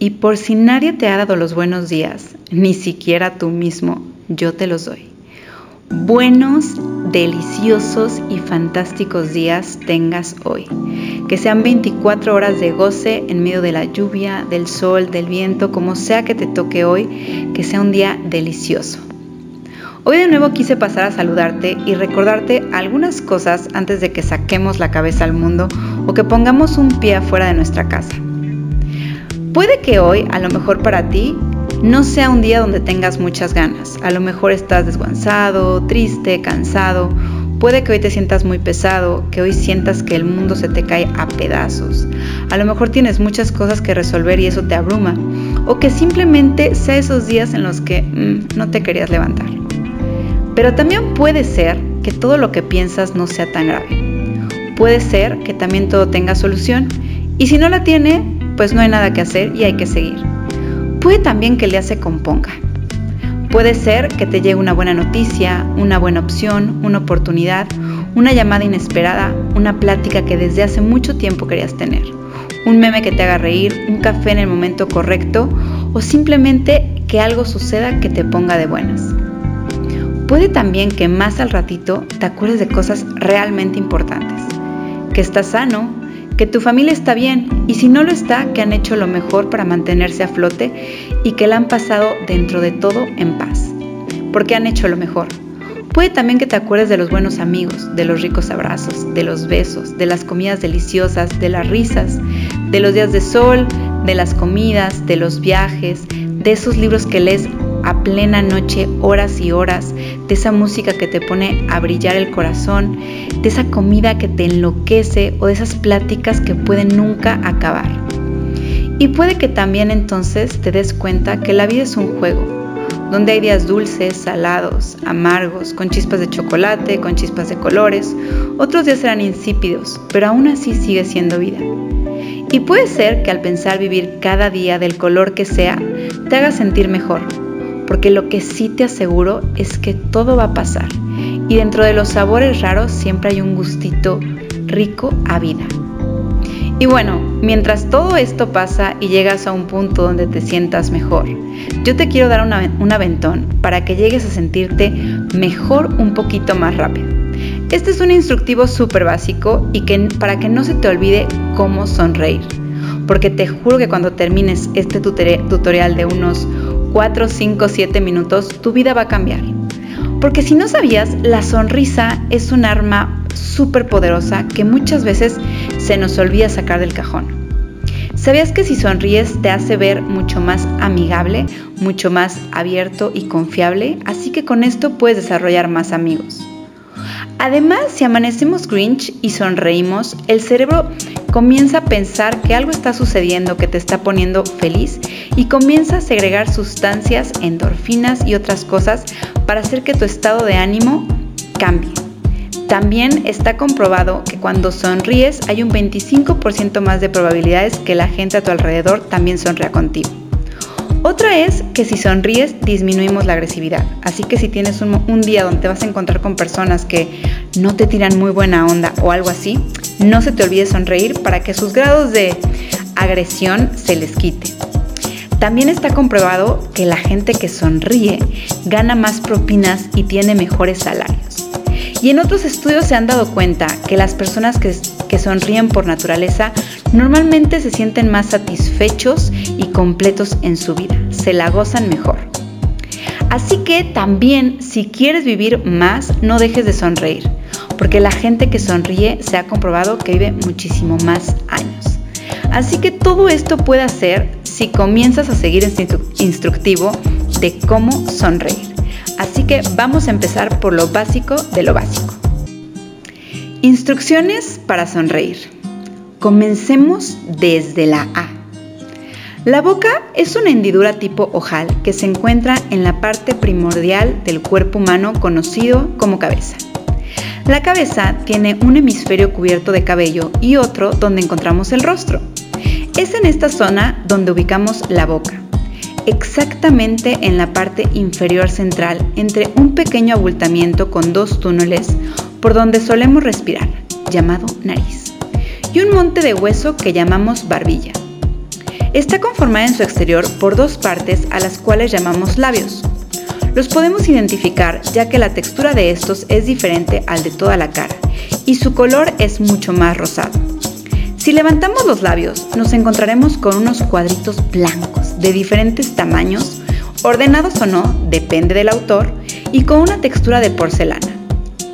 Y por si nadie te ha dado los buenos días, ni siquiera tú mismo, yo te los doy. Buenos, deliciosos y fantásticos días tengas hoy. Que sean 24 horas de goce en medio de la lluvia, del sol, del viento, como sea que te toque hoy, que sea un día delicioso. Hoy de nuevo quise pasar a saludarte y recordarte algunas cosas antes de que saquemos la cabeza al mundo o que pongamos un pie afuera de nuestra casa. Puede que hoy, a lo mejor para ti, no sea un día donde tengas muchas ganas. A lo mejor estás desguanzado, triste, cansado. Puede que hoy te sientas muy pesado, que hoy sientas que el mundo se te cae a pedazos. A lo mejor tienes muchas cosas que resolver y eso te abruma. O que simplemente sea esos días en los que mm, no te querías levantar. Pero también puede ser que todo lo que piensas no sea tan grave. Puede ser que también todo tenga solución y si no la tiene, pues no hay nada que hacer y hay que seguir. Puede también que el día componga. Puede ser que te llegue una buena noticia, una buena opción, una oportunidad, una llamada inesperada, una plática que desde hace mucho tiempo querías tener, un meme que te haga reír, un café en el momento correcto o simplemente que algo suceda que te ponga de buenas. Puede también que más al ratito te acuerdes de cosas realmente importantes. Que estás sano, que tu familia está bien y si no lo está, que han hecho lo mejor para mantenerse a flote y que la han pasado dentro de todo en paz. Porque han hecho lo mejor. Puede también que te acuerdes de los buenos amigos, de los ricos abrazos, de los besos, de las comidas deliciosas, de las risas, de los días de sol, de las comidas, de los viajes, de esos libros que lees a plena noche horas y horas, de esa música que te pone a brillar el corazón, de esa comida que te enloquece o de esas pláticas que pueden nunca acabar. Y puede que también entonces te des cuenta que la vida es un juego, donde hay días dulces, salados, amargos, con chispas de chocolate, con chispas de colores, otros días serán insípidos, pero aún así sigue siendo vida. Y puede ser que al pensar vivir cada día del color que sea, te haga sentir mejor, porque lo que sí te aseguro es que todo va a pasar y dentro de los sabores raros siempre hay un gustito rico a vida. Y bueno, mientras todo esto pasa y llegas a un punto donde te sientas mejor, yo te quiero dar un aventón para que llegues a sentirte mejor un poquito más rápido. Este es un instructivo súper básico y que para que no se te olvide cómo sonreír. Porque te juro que cuando termines este tutorial de unos 4, 5, 7 minutos, tu vida va a cambiar. Porque si no sabías, la sonrisa es un arma súper poderosa que muchas veces se nos olvida sacar del cajón. ¿Sabías que si sonríes te hace ver mucho más amigable, mucho más abierto y confiable? Así que con esto puedes desarrollar más amigos. Además, si amanecemos Grinch y sonreímos, el cerebro comienza a pensar que algo está sucediendo que te está poniendo feliz y comienza a segregar sustancias, endorfinas y otras cosas para hacer que tu estado de ánimo cambie. También está comprobado que cuando sonríes hay un 25% más de probabilidades que la gente a tu alrededor también sonría contigo. Otra es que si sonríes disminuimos la agresividad. Así que si tienes un, día donde te vas a encontrar con personas que no te tiran muy buena onda o algo así, no se te olvide sonreír para que sus grados de agresión se les quite. También está comprobado que la gente que sonríe gana más propinas y tiene mejores salarios. Y en otros estudios se han dado cuenta que las personas que, sonríen por naturaleza normalmente se sienten más satisfechos y completos en su vida, se la gozan mejor. Así que también si quieres vivir más, no dejes de sonreír, porque la gente que sonríe se ha comprobado que vive muchísimo más años. Así que todo esto puede hacer si comienzas a seguir este instructivo de cómo sonreír. Así que vamos a empezar por lo básico de lo básico. Instrucciones para sonreír. Comencemos desde la A. La boca es una hendidura tipo ojal que se encuentra en la parte primordial del cuerpo humano conocido como cabeza. La cabeza tiene un hemisferio cubierto de cabello y otro donde encontramos el rostro. Es en esta zona donde ubicamos la boca, exactamente en la parte inferior central entre un pequeño abultamiento con dos túneles por donde solemos respirar, llamado nariz y un monte de hueso que llamamos barbilla. Está conformada en su exterior por dos partes a las cuales llamamos labios. Los podemos identificar ya que la textura de estos es diferente al de toda la cara y su color es mucho más rosado. Si levantamos los labios, nos encontraremos con unos cuadritos blancos de diferentes tamaños, ordenados o no, depende del autor, y con una textura de porcelana.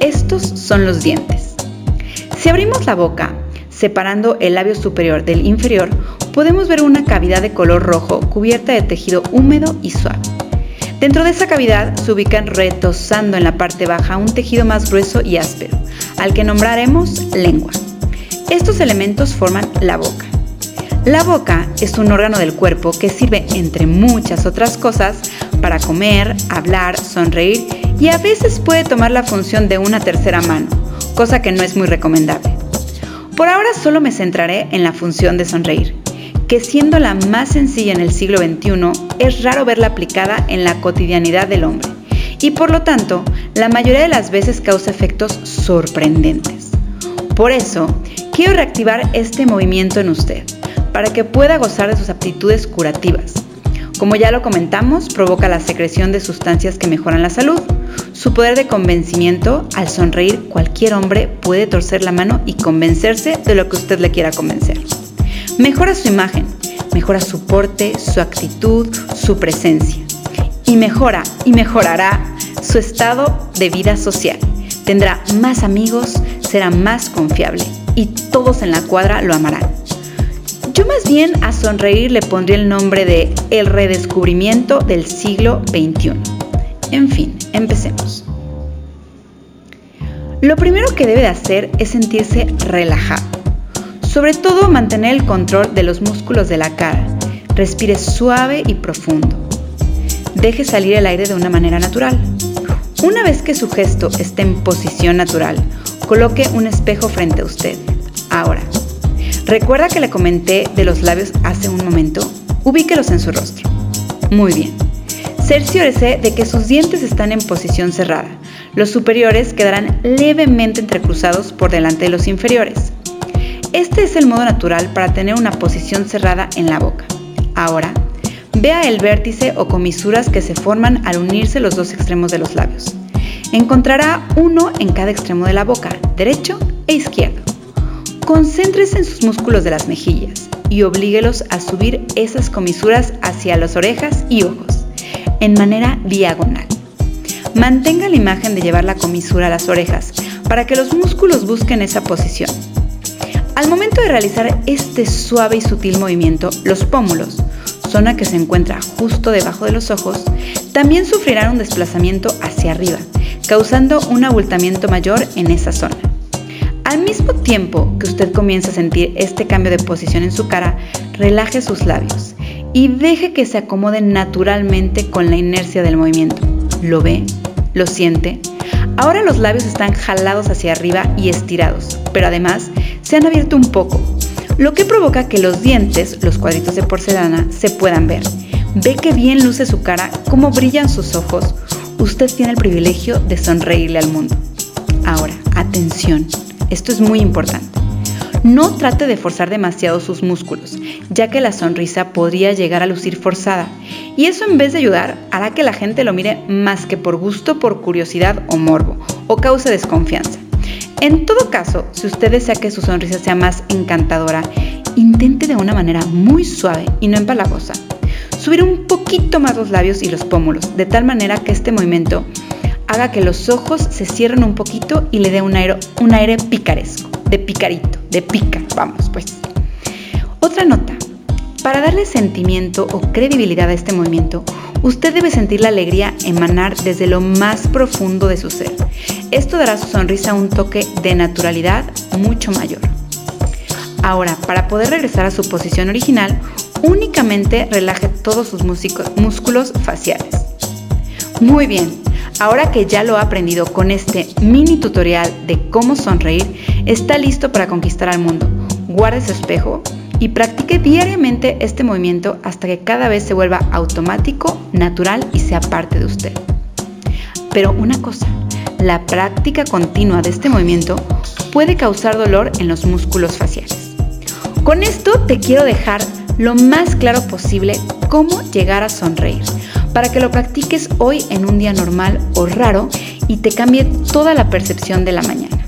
Estos son los dientes. Si abrimos la boca, separando el labio superior del inferior, podemos ver una cavidad de color rojo cubierta de tejido húmedo y suave. Dentro de esa cavidad se ubican retosando en la parte baja un tejido más grueso y áspero, al que nombraremos lengua. Estos elementos forman la boca. La boca es un órgano del cuerpo que sirve, entre muchas otras cosas, para comer, hablar, sonreír y a veces puede tomar la función de una tercera mano, cosa que no es muy recomendable. Por ahora solo me centraré en la función de sonreír, que siendo la más sencilla en el siglo XXI, es raro verla aplicada en la cotidianidad del hombre y por lo tanto, la mayoría de las veces causa efectos sorprendentes. Por eso, quiero reactivar este movimiento en usted, para que pueda gozar de sus aptitudes curativas. Como ya lo comentamos, provoca la secreción de sustancias que mejoran la salud. Su poder de convencimiento, al sonreír, cualquier hombre puede torcer la mano y convencerse de lo que usted le quiera convencer. Mejora su imagen, mejora su porte, su actitud, su presencia. Y mejora y mejorará su estado de vida social. Tendrá más amigos, será más confiable y todos en la cuadra lo amarán. Yo más bien a sonreír le pondría el nombre de El redescubrimiento del siglo XXI. En fin, empecemos. Lo primero que debe de hacer es sentirse relajado sobre todo mantener el control de los músculos de la cara. Respire suave y profundo. Deje salir el aire de una manera natural. Una vez que su gesto esté en posición natural, coloque un espejo frente a usted. Ahora, ¿recuerda que le comenté de los labios hace un momento? Ubíquelos en su rostro. Muy bien. Cerciórese de que sus dientes están en posición cerrada. Los superiores quedarán levemente entrecruzados por delante de los inferiores. Este es el modo natural para tener una posición cerrada en la boca. Ahora, vea el vértice o comisuras que se forman al unirse los dos extremos de los labios. Encontrará uno en cada extremo de la boca, derecho e izquierdo. Concéntrese en sus músculos de las mejillas y oblíguelos a subir esas comisuras hacia las orejas y ojos, en manera diagonal. Mantenga la imagen de llevar la comisura a las orejas para que los músculos busquen esa posición. De realizar este suave y sutil movimiento, los pómulos, zona que se encuentra justo debajo de los ojos, también sufrirán un desplazamiento hacia arriba, causando un abultamiento mayor en esa zona. Al mismo tiempo que usted comienza a sentir este cambio de posición en su cara, relaje sus labios y deje que se acomoden naturalmente con la inercia del movimiento. ¿Lo ve? ¿Lo siente? Ahora los labios están jalados hacia arriba y estirados, pero además se han abierto un poco, lo que provoca que los dientes, los cuadritos de porcelana, se puedan ver. Ve que bien luce su cara, cómo brillan sus ojos. Usted tiene el privilegio de sonreírle al mundo. Ahora, atención, esto es muy importante. No trate de forzar demasiado sus músculos, ya que la sonrisa podría llegar a lucir forzada, y eso en vez de ayudar hará que la gente lo mire más que por gusto, por curiosidad o morbo, o cause desconfianza. En todo caso, si usted desea que su sonrisa sea más encantadora, intente de una manera muy suave y no empalagosa subir un poquito más los labios y los pómulos, de tal manera que este movimiento haga que los ojos se cierren un poquito y le dé un aire, un aire picaresco, de picarito, de pica, vamos pues. Otra nota, para darle sentimiento o credibilidad a este movimiento, usted debe sentir la alegría emanar desde lo más profundo de su ser. Esto dará a su sonrisa un toque de naturalidad mucho mayor. Ahora, para poder regresar a su posición original, únicamente relaje todos sus músculos faciales. Muy bien, ahora que ya lo ha aprendido con este mini tutorial de cómo sonreír, está listo para conquistar al mundo. Guarde su espejo y practique diariamente este movimiento hasta que cada vez se vuelva automático, natural y sea parte de usted. Pero una cosa, la práctica continua de este movimiento puede causar dolor en los músculos faciales. Con esto te quiero dejar lo más claro posible cómo llegar a sonreír, para que lo practiques hoy en un día normal o raro y te cambie toda la percepción de la mañana.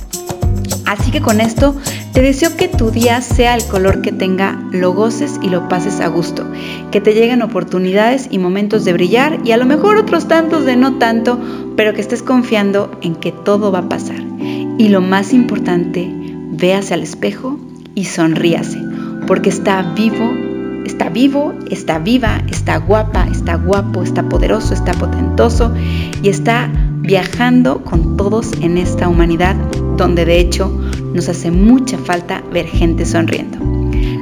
Así que con esto te deseo que tu día sea el color que tenga, lo goces y lo pases a gusto, que te lleguen oportunidades y momentos de brillar y a lo mejor otros tantos de no tanto, pero que estés confiando en que todo va a pasar. Y lo más importante, véase al espejo y sonríase, porque está vivo, está vivo, está viva, está guapa, está guapo, está poderoso, está potentoso y está viajando con todos en esta humanidad donde de hecho nos hace mucha falta ver gente sonriendo.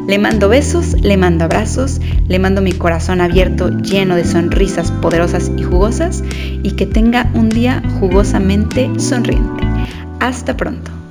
Le mando besos, le mando abrazos, le mando mi corazón abierto lleno de sonrisas poderosas y jugosas y que tenga un día jugosamente sonriente. Hasta pronto.